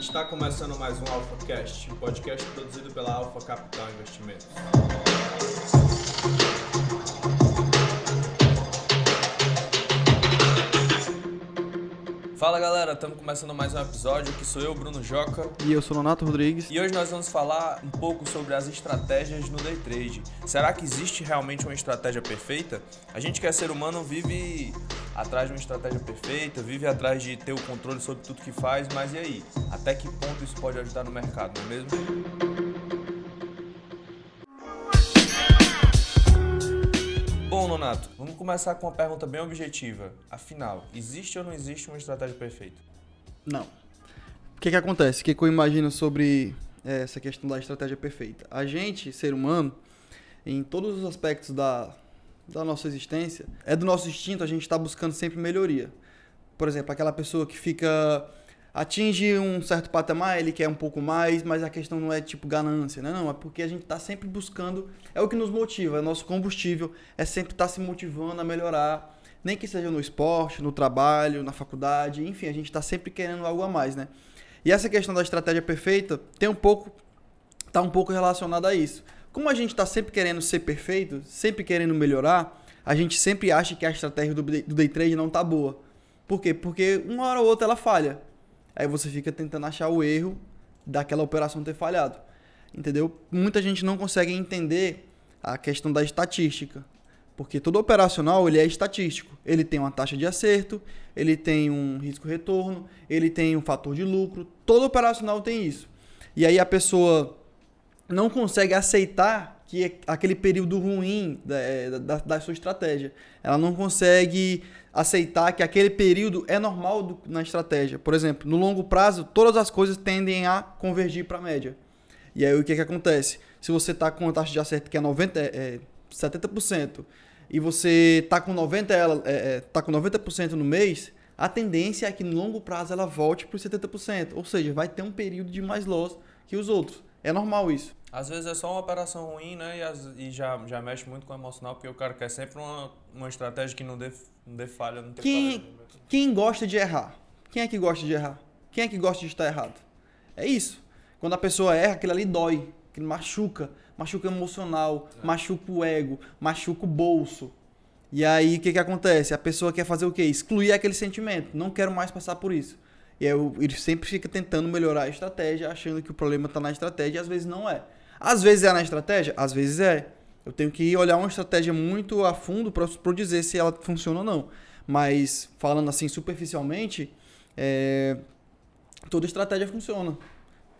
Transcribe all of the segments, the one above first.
Está começando mais um AlphaCast, um podcast produzido pela Alpha Capital Investimentos. Fala galera, estamos começando mais um episódio. Aqui sou eu, Bruno Joca. E eu sou Nonato Rodrigues. E hoje nós vamos falar um pouco sobre as estratégias no day trade. Será que existe realmente uma estratégia perfeita? A gente que é ser humano vive atrás de uma estratégia perfeita, vive atrás de ter o controle sobre tudo que faz, mas e aí? Até que ponto isso pode ajudar no mercado, não é mesmo? Bom, Nonato, vamos começar com uma pergunta bem objetiva. Afinal, existe ou não existe uma estratégia perfeita? Não. O que, que acontece? O que, que eu imagino sobre é, essa questão da estratégia perfeita? A gente, ser humano, em todos os aspectos da, da nossa existência, é do nosso instinto a gente estar tá buscando sempre melhoria. Por exemplo, aquela pessoa que fica atinge um certo patamar, ele quer um pouco mais, mas a questão não é tipo ganância, né? Não, é porque a gente está sempre buscando, é o que nos motiva, é nosso combustível, é sempre estar tá se motivando a melhorar, nem que seja no esporte, no trabalho, na faculdade, enfim, a gente está sempre querendo algo a mais, né? E essa questão da estratégia perfeita tem um pouco, tá um pouco relacionada a isso. Como a gente está sempre querendo ser perfeito, sempre querendo melhorar, a gente sempre acha que a estratégia do day trade não tá boa. Por quê? Porque uma hora ou outra ela falha. Aí você fica tentando achar o erro daquela operação ter falhado. Entendeu? Muita gente não consegue entender a questão da estatística. Porque todo operacional ele é estatístico. Ele tem uma taxa de acerto, ele tem um risco-retorno, ele tem um fator de lucro. Todo operacional tem isso. E aí a pessoa não consegue aceitar que aquele período ruim da, é, da, da sua estratégia. Ela não consegue aceitar que aquele período é normal do, na estratégia. Por exemplo, no longo prazo, todas as coisas tendem a convergir para a média. E aí o que, que acontece? Se você está com uma taxa de acerto que é, 90, é 70% e você está com 90%, ela, é, é, tá com 90% no mês, a tendência é que no longo prazo ela volte para os 70%. Ou seja, vai ter um período de mais loss que os outros. É normal isso. Às vezes é só uma operação ruim, né? E, as, e já, já mexe muito com o emocional, porque o cara quer sempre uma, uma estratégia que não dê, não dê falha, não tem quem, falha. Quem gosta de errar? Quem é que gosta de errar? Quem é que gosta de estar errado? É isso. Quando a pessoa erra, aquilo ali dói, aquilo machuca. Machuca emocional, é. machuca o ego, machuca o bolso. E aí, o que, que acontece? A pessoa quer fazer o quê? Excluir aquele sentimento. Não quero mais passar por isso. E aí, ele sempre fica tentando melhorar a estratégia, achando que o problema está na estratégia, e às vezes não é. Às vezes é na estratégia, às vezes é. Eu tenho que olhar uma estratégia muito a fundo para dizer se ela funciona ou não. Mas falando assim superficialmente, é... toda estratégia funciona.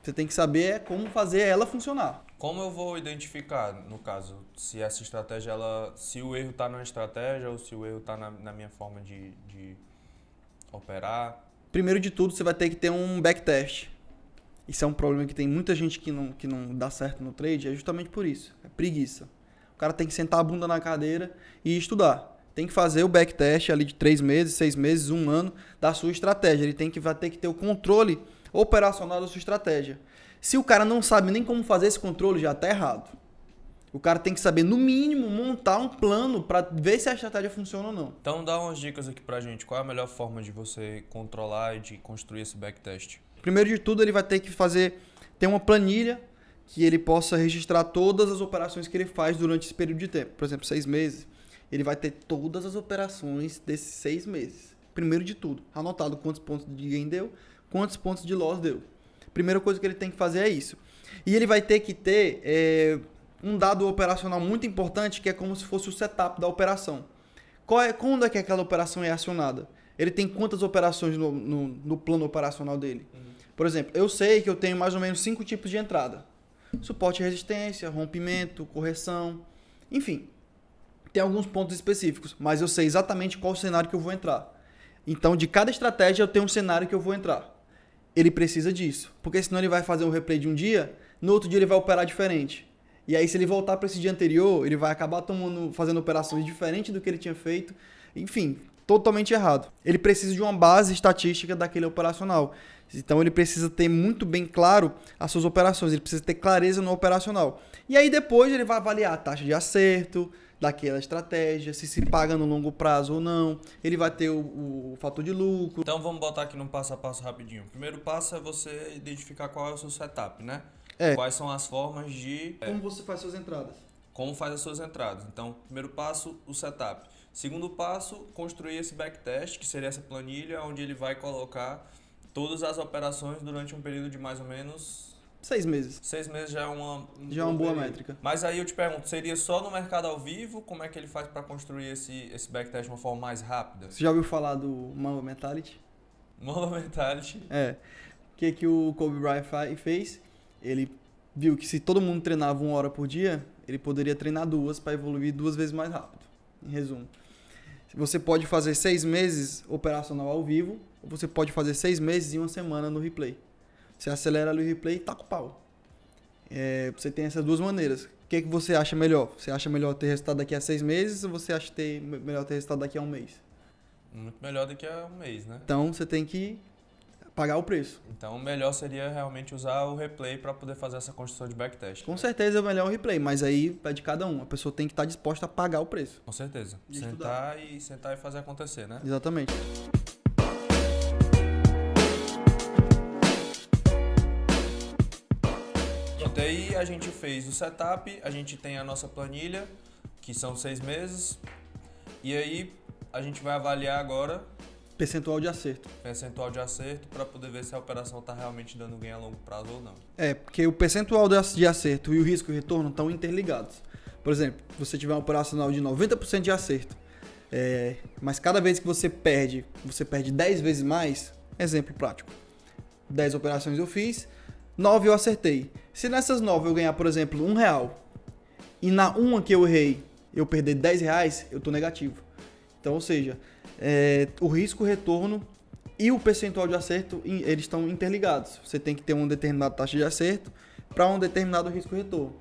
Você tem que saber como fazer ela funcionar. Como eu vou identificar, no caso, se essa estratégia, ela, se o erro está na estratégia ou se o erro está na, na, minha forma de, de operar? Primeiro de tudo, você vai ter que ter um backtest. Isso é um problema que tem muita gente que não, que não dá certo no trade, é justamente por isso. É preguiça. O cara tem que sentar a bunda na cadeira e estudar. Tem que fazer o backtest ali de três meses, seis meses, um ano da sua estratégia. Ele tem que, vai ter que ter o controle operacional da sua estratégia. Se o cara não sabe nem como fazer esse controle, já está errado. O cara tem que saber, no mínimo, montar um plano para ver se a estratégia funciona ou não. Então dá umas dicas aqui pra gente. Qual é a melhor forma de você controlar e de construir esse backtest? Primeiro de tudo, ele vai ter que fazer ter uma planilha que ele possa registrar todas as operações que ele faz durante esse período de tempo. Por exemplo, seis meses. Ele vai ter todas as operações desses seis meses. Primeiro de tudo, anotado quantos pontos de gain deu, quantos pontos de loss deu. Primeira coisa que ele tem que fazer é isso. E ele vai ter que ter é, um dado operacional muito importante que é como se fosse o setup da operação. Qual é, quando é que aquela operação é acionada? Ele tem quantas operações no, no, no plano operacional dele? Uhum. Por exemplo, eu sei que eu tenho mais ou menos cinco tipos de entrada: suporte e resistência, rompimento, correção, enfim. Tem alguns pontos específicos, mas eu sei exatamente qual cenário que eu vou entrar. Então, de cada estratégia, eu tenho um cenário que eu vou entrar. Ele precisa disso, porque senão ele vai fazer um replay de um dia, no outro dia ele vai operar diferente. E aí, se ele voltar para esse dia anterior, ele vai acabar tomando, fazendo operações diferentes do que ele tinha feito. Enfim, totalmente errado. Ele precisa de uma base estatística daquele operacional. Então ele precisa ter muito bem claro as suas operações, ele precisa ter clareza no operacional. E aí depois ele vai avaliar a taxa de acerto, daquela estratégia, se se paga no longo prazo ou não, ele vai ter o, o fator de lucro. Então vamos botar aqui num passo a passo rapidinho. O primeiro passo é você identificar qual é o seu setup, né? É. Quais são as formas de. Como você faz suas entradas? Como faz as suas entradas. Então, primeiro passo, o setup. Segundo passo, construir esse backtest, que seria essa planilha onde ele vai colocar todas as operações durante um período de mais ou menos Seis meses. Seis meses já é uma, um já é uma boa período. métrica. Mas aí eu te pergunto, seria só no mercado ao vivo? Como é que ele faz para construir esse, esse backtest de uma forma mais rápida? Você já ouviu falar do Mamba Mentality? Mamba Mentality. É. O que, que o Kobe Bryant fez? Ele viu que se todo mundo treinava uma hora por dia, ele poderia treinar duas para evoluir duas vezes mais rápido. Em resumo. Você pode fazer seis meses operacional ao vivo, ou você pode fazer seis meses e uma semana no replay. Você acelera ali o replay e taca o pau. É, você tem essas duas maneiras. O que, que você acha melhor? Você acha melhor ter resultado daqui a seis meses ou você acha ter, melhor ter resultado daqui a um mês? Muito melhor daqui a um mês, né? Então você tem que pagar o preço. Então o melhor seria realmente usar o replay para poder fazer essa construção de backtest. Com certeza é melhor o replay, mas aí é de cada um. A pessoa tem que estar disposta a pagar o preço. Com certeza. De sentar e sentar e fazer acontecer, né? Exatamente. Daí a gente fez o setup, a gente tem a nossa planilha, que são seis meses, e aí a gente vai avaliar agora Percentual de acerto. percentual de acerto para poder ver se a operação está realmente dando ganho a longo prazo ou não. É, porque o percentual de ac- de acerto e o risco e retorno estão interligados. Por exemplo, você tiver um operacional de 90% de acerto, é, mas cada vez que você perde, você perde 10 vezes mais. Exemplo prático: 10 operações eu fiz, 9 eu acertei. Se nessas 9 eu ganhar, por exemplo, um real, e na uma que eu errei eu perder 10 reais, eu tô negativo. Então, ou seja, é, o risco, o retorno e o percentual de acerto, eles estão interligados. Você tem que ter uma determinada taxa de acerto para um determinado risco retorno.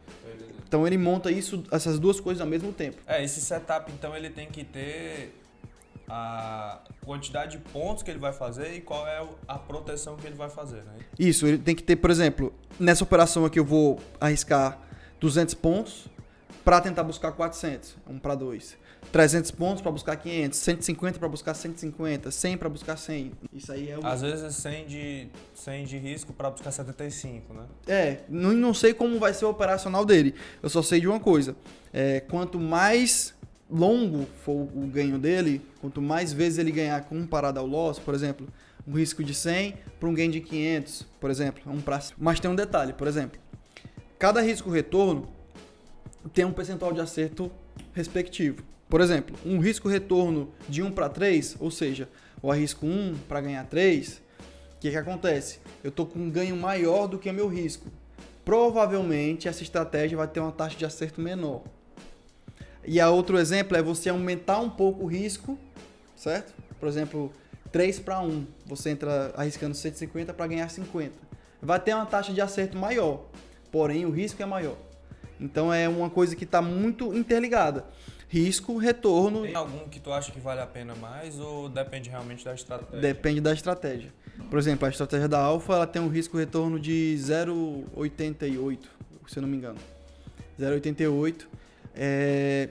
Então ele monta isso, essas duas coisas ao mesmo tempo. É, esse setup então ele tem que ter a quantidade de pontos que ele vai fazer e qual é a proteção que ele vai fazer, né? Isso, ele tem que ter, por exemplo, nessa operação aqui eu vou arriscar 200 pontos para tentar buscar 400, 1 para 2. 300 pontos para buscar 500, 150 para buscar 150, 100 para buscar 100. Isso aí é o Às vezes 100 de, 100 de risco para buscar 75, né? É, não, não sei como vai ser o operacional dele. Eu só sei de uma coisa. É, quanto mais longo for o ganho dele, quanto mais vezes ele ganhar comparado ao loss, por exemplo, um risco de 100 para um gain de 500, por exemplo, um pra... mas tem um detalhe, por exemplo, cada risco retorno tem um percentual de acerto respectivo. Por exemplo, um risco retorno de 1 para 3, ou seja, eu arrisco 1 para ganhar 3, o que, que acontece? Eu estou com um ganho maior do que meu risco. Provavelmente essa estratégia vai ter uma taxa de acerto menor. E a outro exemplo é você aumentar um pouco o risco, certo? Por exemplo, 3 para 1. Você entra arriscando 150 para ganhar 50. Vai ter uma taxa de acerto maior, porém o risco é maior. Então é uma coisa que está muito interligada. Risco, retorno, Tem algum que tu acha que vale a pena mais ou depende realmente da estratégia? Depende da estratégia. Por exemplo, a estratégia da Alfa ela tem um risco retorno de 0,88, se eu não me engano. 0,88. É...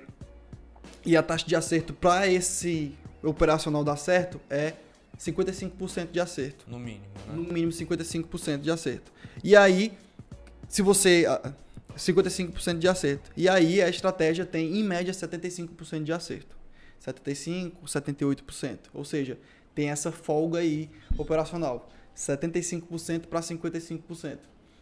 E a taxa de acerto para esse operacional dar certo é 55% de acerto. No mínimo, né? No mínimo 55% de acerto. E aí, se você. Ah, 55% de acerto. E aí a estratégia tem, em média, 75% de acerto. 75%, 78%. Ou seja, tem essa folga aí operacional. 75% para 55%.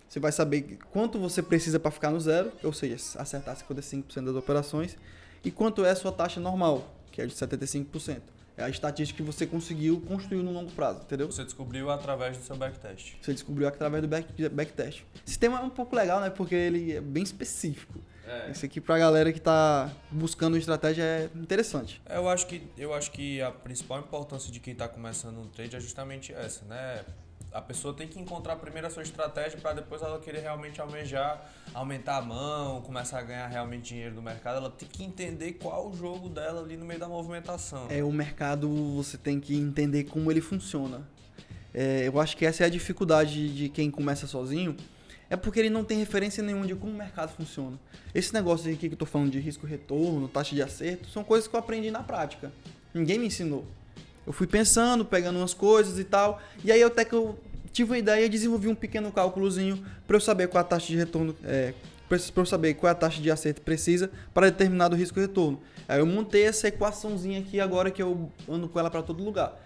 Você vai saber quanto você precisa para ficar no zero, ou seja, acertar 55% das operações, e quanto é a sua taxa normal, que é de 75%. É a estatística que você conseguiu construir no longo prazo, entendeu? Você descobriu através do seu backtest. Você descobriu através do back, backtest. Esse sistema é um pouco legal, né? Porque ele é bem específico. É. Isso aqui pra galera que tá buscando estratégia é interessante. É, Eu acho que eu acho que a principal importância de quem está começando um trade é justamente essa, né? A pessoa tem que encontrar primeiro a sua estratégia para depois ela querer realmente almejar, aumentar a mão, começar a ganhar realmente dinheiro do mercado. Ela tem que entender qual o jogo dela ali no meio da movimentação. É, o mercado você tem que entender como ele funciona. É, eu acho que essa é a dificuldade de quem começa sozinho. é porque ele não tem referência nenhuma de como o mercado funciona. Esse negócio aqui que eu tô falando de risco retorno, taxa de acerto, são coisas que eu aprendi na prática. Ninguém me ensinou. Eu fui pensando, pegando umas coisas e tal, e aí até que eu tive uma ideia e desenvolvi um pequeno cálculozinho para eu saber qual a taxa de retorno, é, para eu saber qual é a taxa de acerto precisa para determinado risco retorno. Aí eu montei essa equaçãozinha aqui agora que eu ando com ela para todo lugar.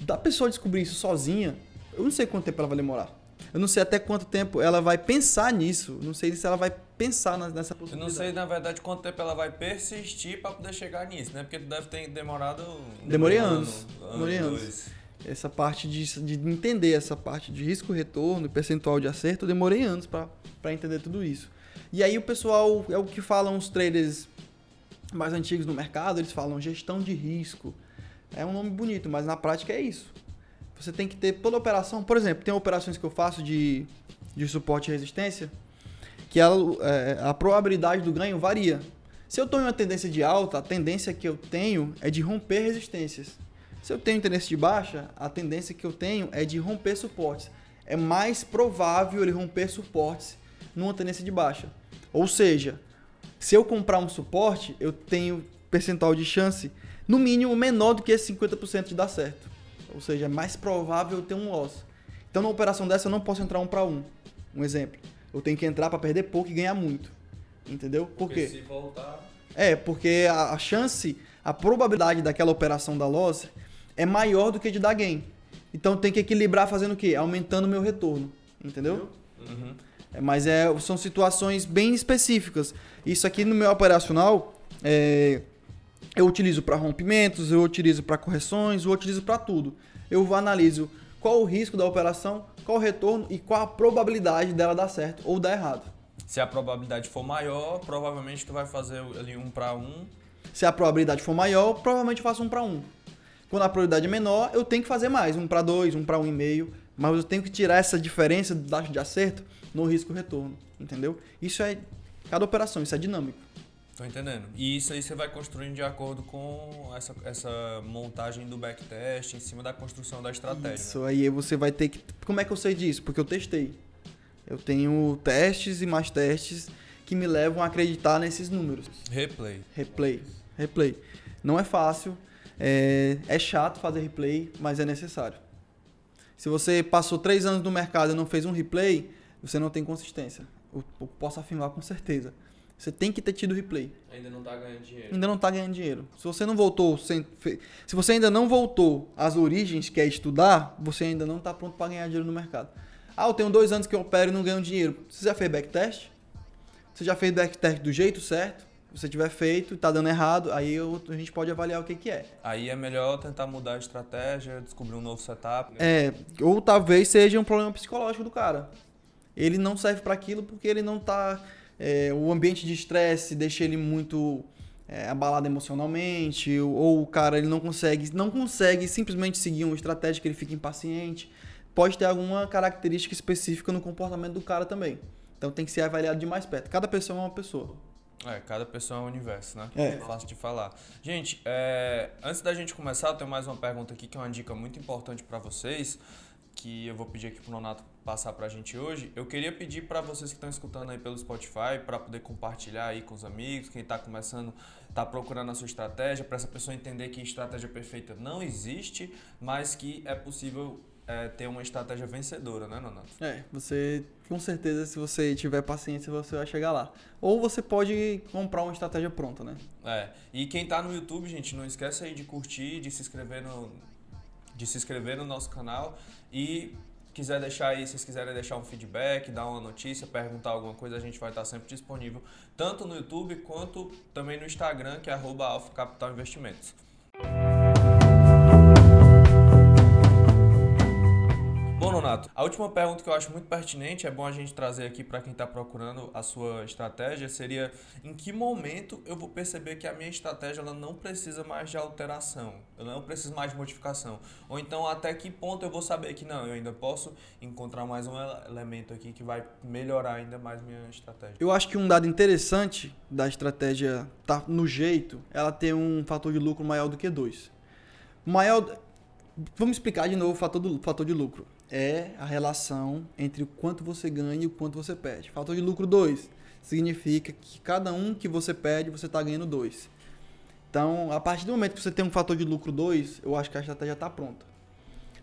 Da pessoa descobrir isso sozinha, eu não sei quanto tempo ela vai demorar. Eu não sei até quanto tempo ela vai pensar nisso. Não sei se ela vai pensar nessa possibilidade. Eu não sei, na verdade, quanto tempo ela vai persistir para poder chegar nisso, né? Porque tu deve ter demorado. Demorei anos. Ano, Demorei anos. Dois. Essa parte de, de entender essa parte de risco-retorno, percentual de acerto, eu demorei anos para entender tudo isso. E aí o pessoal, é o que falam os traders mais antigos no mercado, eles falam gestão de risco. É um nome bonito, mas na prática é isso. Você tem que ter toda a operação. Por exemplo, tem operações que eu faço de, de suporte e resistência, que a, é, a probabilidade do ganho varia. Se eu estou em uma tendência de alta, a tendência que eu tenho é de romper resistências. Se eu tenho tendência de baixa, a tendência que eu tenho é de romper suportes. É mais provável ele romper suportes numa tendência de baixa. Ou seja, se eu comprar um suporte, eu tenho percentual de chance no mínimo menor do que esse 50% de dar certo. Ou seja, é mais provável ter um loss. Então, numa operação dessa, eu não posso entrar um para um. Um exemplo. Eu tenho que entrar para perder pouco e ganhar muito. Entendeu? Por porque quê? Se voltar... É, porque a, a, chance, a probabilidade daquela operação da loss é maior do que de dar gain. Então tem que equilibrar fazendo o quê? Aumentando o meu retorno. Entendeu? Uhum. É, mas é, são situações bem específicas. Isso aqui no meu operacional, é, eu utilizo para rompimentos, eu utilizo para correções, eu utilizo para tudo. Eu analiso qual o risco da operação, qual o retorno e qual a probabilidade dela dar certo ou dar errado. Se a probabilidade for maior, provavelmente tu vai fazer ali um para um. Se a probabilidade for maior, provavelmente eu faço um para um. Quando a probabilidade é menor, eu tenho que fazer mais, um para dois, um para um e meio. Mas eu tenho que tirar essa diferença do taxa de acerto no risco retorno, entendeu? Isso é cada operação, isso é dinâmico. Tô entendendo. E isso aí você vai construindo de acordo com essa, essa montagem do backtest em cima da construção da estratégia. Isso né? aí você vai ter que. Como é que eu sei disso? Porque eu testei. Eu tenho testes e mais testes que me levam a acreditar nesses números. Replay. Replay. Replay. Não é fácil. É, é chato fazer replay, mas é necessário. Se você passou três anos no mercado e não fez um replay, você não tem consistência. Eu, eu posso afirmar com certeza. Você tem que ter tido replay. Ainda não está ganhando dinheiro. Ainda não está ganhando dinheiro. Se você não voltou, se você ainda não voltou às origens, que é estudar, você ainda não está pronto para ganhar dinheiro no mercado. Ah, eu tenho dois anos que eu opero e não ganho dinheiro. Você já fez backtest? Você já fez backtest do jeito certo? Se você tiver feito e está dando errado, aí eu, a gente pode avaliar o que, que é. Aí é melhor tentar mudar a estratégia, descobrir um novo setup. É, ou talvez seja um problema psicológico do cara. Ele não serve para aquilo porque ele não está é, o ambiente de estresse deixa ele muito é, abalado emocionalmente, ou o cara ele não consegue, não consegue simplesmente seguir uma estratégia que ele fica impaciente. Pode ter alguma característica específica no comportamento do cara também. Então tem que ser avaliado de mais perto. Cada pessoa é uma pessoa. É, cada pessoa é um universo, né? É. é fácil de falar. Gente, é, antes da gente começar, eu tenho mais uma pergunta aqui que é uma dica muito importante para vocês que eu vou pedir aqui pro Nonato passar pra gente hoje, eu queria pedir para vocês que estão escutando aí pelo Spotify para poder compartilhar aí com os amigos, quem está começando, está procurando a sua estratégia, para essa pessoa entender que estratégia perfeita não existe, mas que é possível é, ter uma estratégia vencedora, né, Nonato? É, você, com certeza, se você tiver paciência, você vai chegar lá. Ou você pode comprar uma estratégia pronta, né? É, e quem está no YouTube, gente, não esquece aí de curtir, de se inscrever no, de se inscrever no nosso canal e quiser deixar aí, se vocês quiserem deixar um feedback, dar uma notícia, perguntar alguma coisa, a gente vai estar sempre disponível, tanto no YouTube quanto também no Instagram, que é arroba Capital Investimentos. Nonato, a última pergunta que eu acho muito pertinente, é bom a gente trazer aqui para quem está procurando a sua estratégia, seria em que momento eu vou perceber que a minha estratégia ela não precisa mais de alteração, eu não preciso mais de modificação. Ou então até que ponto eu vou saber que não, eu ainda posso encontrar mais um elemento aqui que vai melhorar ainda mais minha estratégia. Eu acho que um dado interessante da estratégia tá no jeito, ela ter um fator de lucro maior do que dois. Maior Vamos explicar de novo o fator, do, fator de lucro. É a relação entre o quanto você ganha e o quanto você perde. Fator de lucro 2 significa que cada um que você perde, você está ganhando 2. Então, a partir do momento que você tem um fator de lucro 2, eu acho que a estratégia está pronta.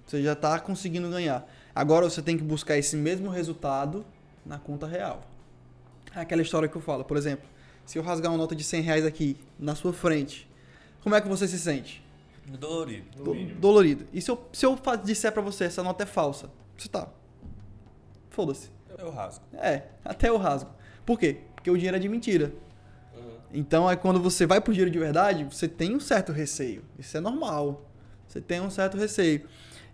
Você já está conseguindo ganhar. Agora você tem que buscar esse mesmo resultado na conta real. É aquela história que eu falo, por exemplo, se eu rasgar uma nota de 100 reais aqui na sua frente, como é que você se sente? Dolorido. Do, dolorido. E se eu, se eu disser pra você, essa nota é falsa, você tá. Foda-se. Eu rasgo. É, até eu rasgo. Por quê? Porque o dinheiro é de mentira. Uhum. Então, é quando você vai pro dinheiro de verdade, você tem um certo receio. Isso é normal. Você tem um certo receio.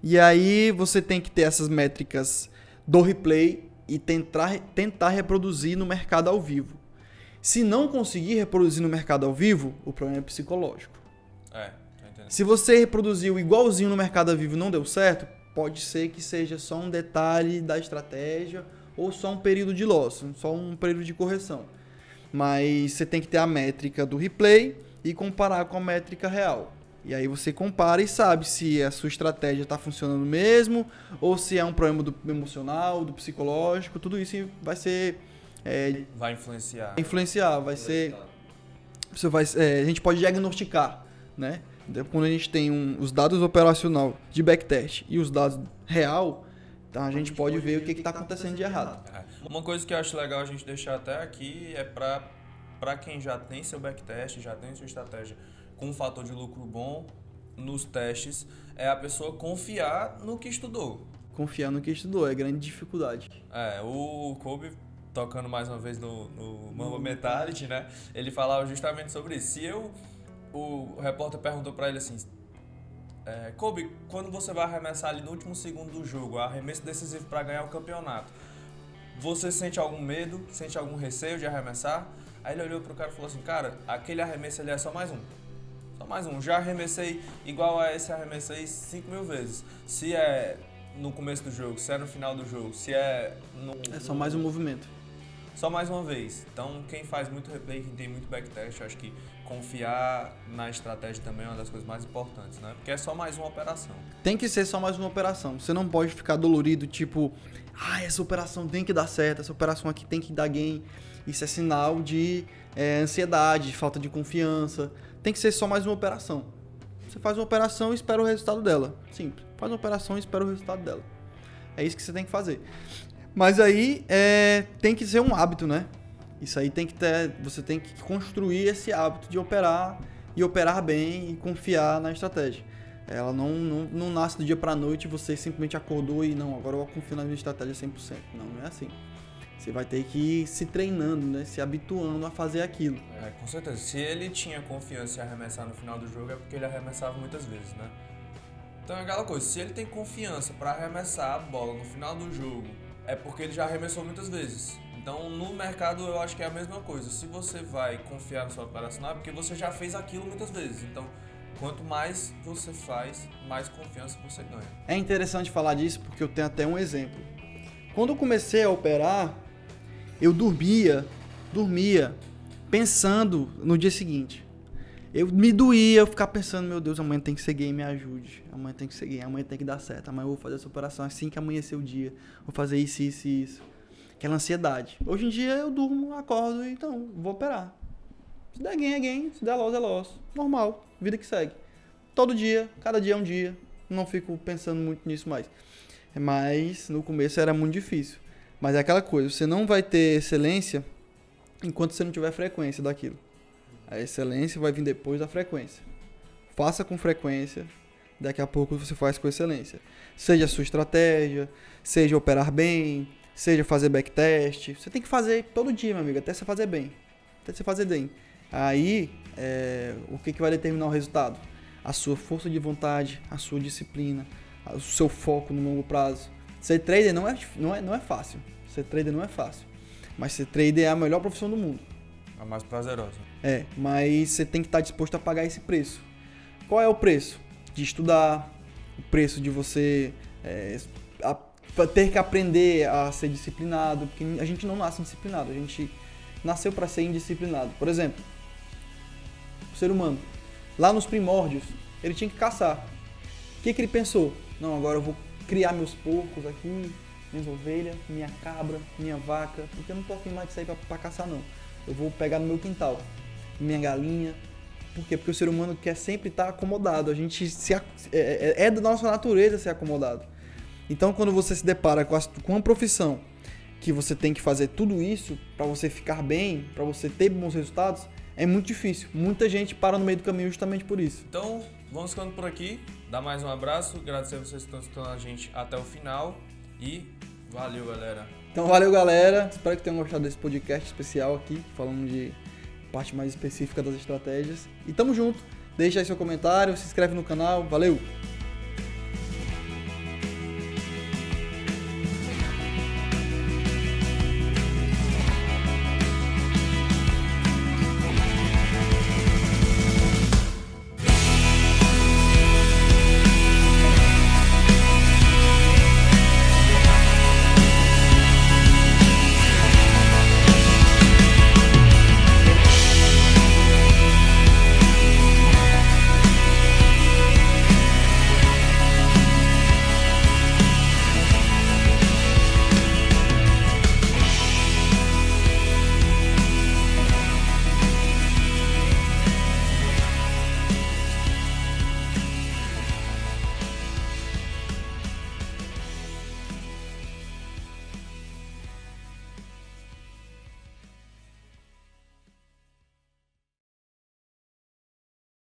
E aí você tem que ter essas métricas do replay e tentar, tentar reproduzir no mercado ao vivo. Se não conseguir reproduzir no mercado ao vivo, o problema é psicológico. É. Se você reproduziu igualzinho no mercado vivo e não deu certo, pode ser que seja só um detalhe da estratégia ou só um período de loss, só um período de correção. Mas você tem que ter a métrica do replay e comparar com a métrica real. E aí você compara e sabe se a sua estratégia está funcionando mesmo ou se é um problema do emocional, do psicológico, tudo isso vai ser é, vai influenciar. Influenciar, vai ser você vai, é, a gente pode diagnosticar, né? Quando a gente tem um, os dados operacional de backtest e os dados real, então a gente, pode, pode ver o que está acontecendo de errado. É. Uma coisa que eu acho legal a gente deixar até aqui é para para quem já tem seu backtest, já tem sua estratégia com um fator de lucro bom nos testes, é a pessoa confiar no que estudou. Confiar no que estudou, é grande dificuldade. É, o Kobe tocando mais uma vez no, no Mamba Mentality, né? Ele falava justamente sobre isso. Se eu o repórter perguntou para ele assim: é, Kobe, quando você vai arremessar ali no último segundo do jogo, arremesso decisivo para ganhar o campeonato, você sente algum medo, sente algum receio de arremessar? Aí ele olhou pro cara e falou assim: Cara, aquele arremesso ali é só mais um. Só mais um. Já arremessei igual a esse arremesso aí 5 mil vezes. Se é no começo do jogo, se é no final do jogo, se é no. É só mais um movimento. Só mais uma vez. Então, quem faz muito replay, quem tem muito backtest, acho que confiar na estratégia também é uma das coisas mais importantes, né? Porque é só mais uma operação. Tem que ser só mais uma operação. Você não pode ficar dolorido, tipo, ah, essa operação tem que dar certo, essa operação aqui tem que dar gain. Isso é sinal de é, ansiedade, de falta de confiança. Tem que ser só mais uma operação. Você faz uma operação e espera o resultado dela. Simples. Faz uma operação e espera o resultado dela. É isso que você tem que fazer. Mas aí é, tem que ser um hábito, né? Isso aí tem que ter. Você tem que construir esse hábito de operar e operar bem e confiar na estratégia. Ela não, não, não nasce do dia para noite você simplesmente acordou e não, agora eu vou confiar na minha estratégia 100%. Não, não é assim. Você vai ter que ir se treinando, né? Se habituando a fazer aquilo. É, com certeza. Se ele tinha confiança em arremessar no final do jogo é porque ele arremessava muitas vezes, né? Então é aquela coisa, se ele tem confiança para arremessar a bola no final do jogo é porque ele já arremessou muitas vezes. Então, no mercado, eu acho que é a mesma coisa. Se você vai confiar no seu operacional, é porque você já fez aquilo muitas vezes. Então, quanto mais você faz, mais confiança você ganha. É interessante falar disso porque eu tenho até um exemplo. Quando eu comecei a operar, eu dormia, dormia pensando no dia seguinte. Eu me doía, eu ficar pensando, meu Deus, amanhã tem que ser game, me ajude. Amanhã tem que ser game, amanhã tem que dar certo. Amanhã eu vou fazer essa operação assim que amanhecer o dia. Vou fazer isso, isso e isso. Aquela ansiedade. Hoje em dia eu durmo, acordo e então, vou operar. Se der game, é game. Se der loss, é loss. Normal, vida que segue. Todo dia, cada dia é um dia. Não fico pensando muito nisso mais. Mas no começo era muito difícil. Mas é aquela coisa, você não vai ter excelência enquanto você não tiver frequência daquilo. A excelência vai vir depois da frequência. Faça com frequência, daqui a pouco você faz com excelência. Seja a sua estratégia, seja operar bem, seja fazer backtest. Você tem que fazer todo dia, meu amigo, até você fazer bem. Até você fazer bem. Aí, é, o que, que vai determinar o resultado? A sua força de vontade, a sua disciplina, o seu foco no longo prazo. Ser trader não é, não é, não é fácil. Ser trader não é fácil. Mas ser trader é a melhor profissão do mundo. A mais prazerosa. É, mas você tem que estar disposto a pagar esse preço. Qual é o preço? De estudar, o preço de você é, a, ter que aprender a ser disciplinado, porque a gente não nasce disciplinado, a gente nasceu para ser indisciplinado. Por exemplo, o ser humano, lá nos primórdios, ele tinha que caçar. que, que ele pensou? Não, agora eu vou criar meus porcos aqui, minhas ovelhas, minha cabra, minha vaca, porque eu não tô afim mais de sair pra caçar não. Eu vou pegar no meu quintal, minha galinha. Por quê? Porque o ser humano quer sempre estar acomodado. A gente se, é, é, é da nossa natureza ser acomodado. Então, quando você se depara com, a, com uma profissão que você tem que fazer tudo isso para você ficar bem, para você ter bons resultados, é muito difícil. Muita gente para no meio do caminho justamente por isso. Então, vamos ficando por aqui. Dá mais um abraço. Agradecer a vocês que estão escutando a gente até o final. E valeu, galera. Então, valeu, galera. Espero que tenham gostado desse podcast especial aqui, falando de parte mais específica das estratégias. E tamo junto. Deixa aí seu comentário, se inscreve no canal. Valeu!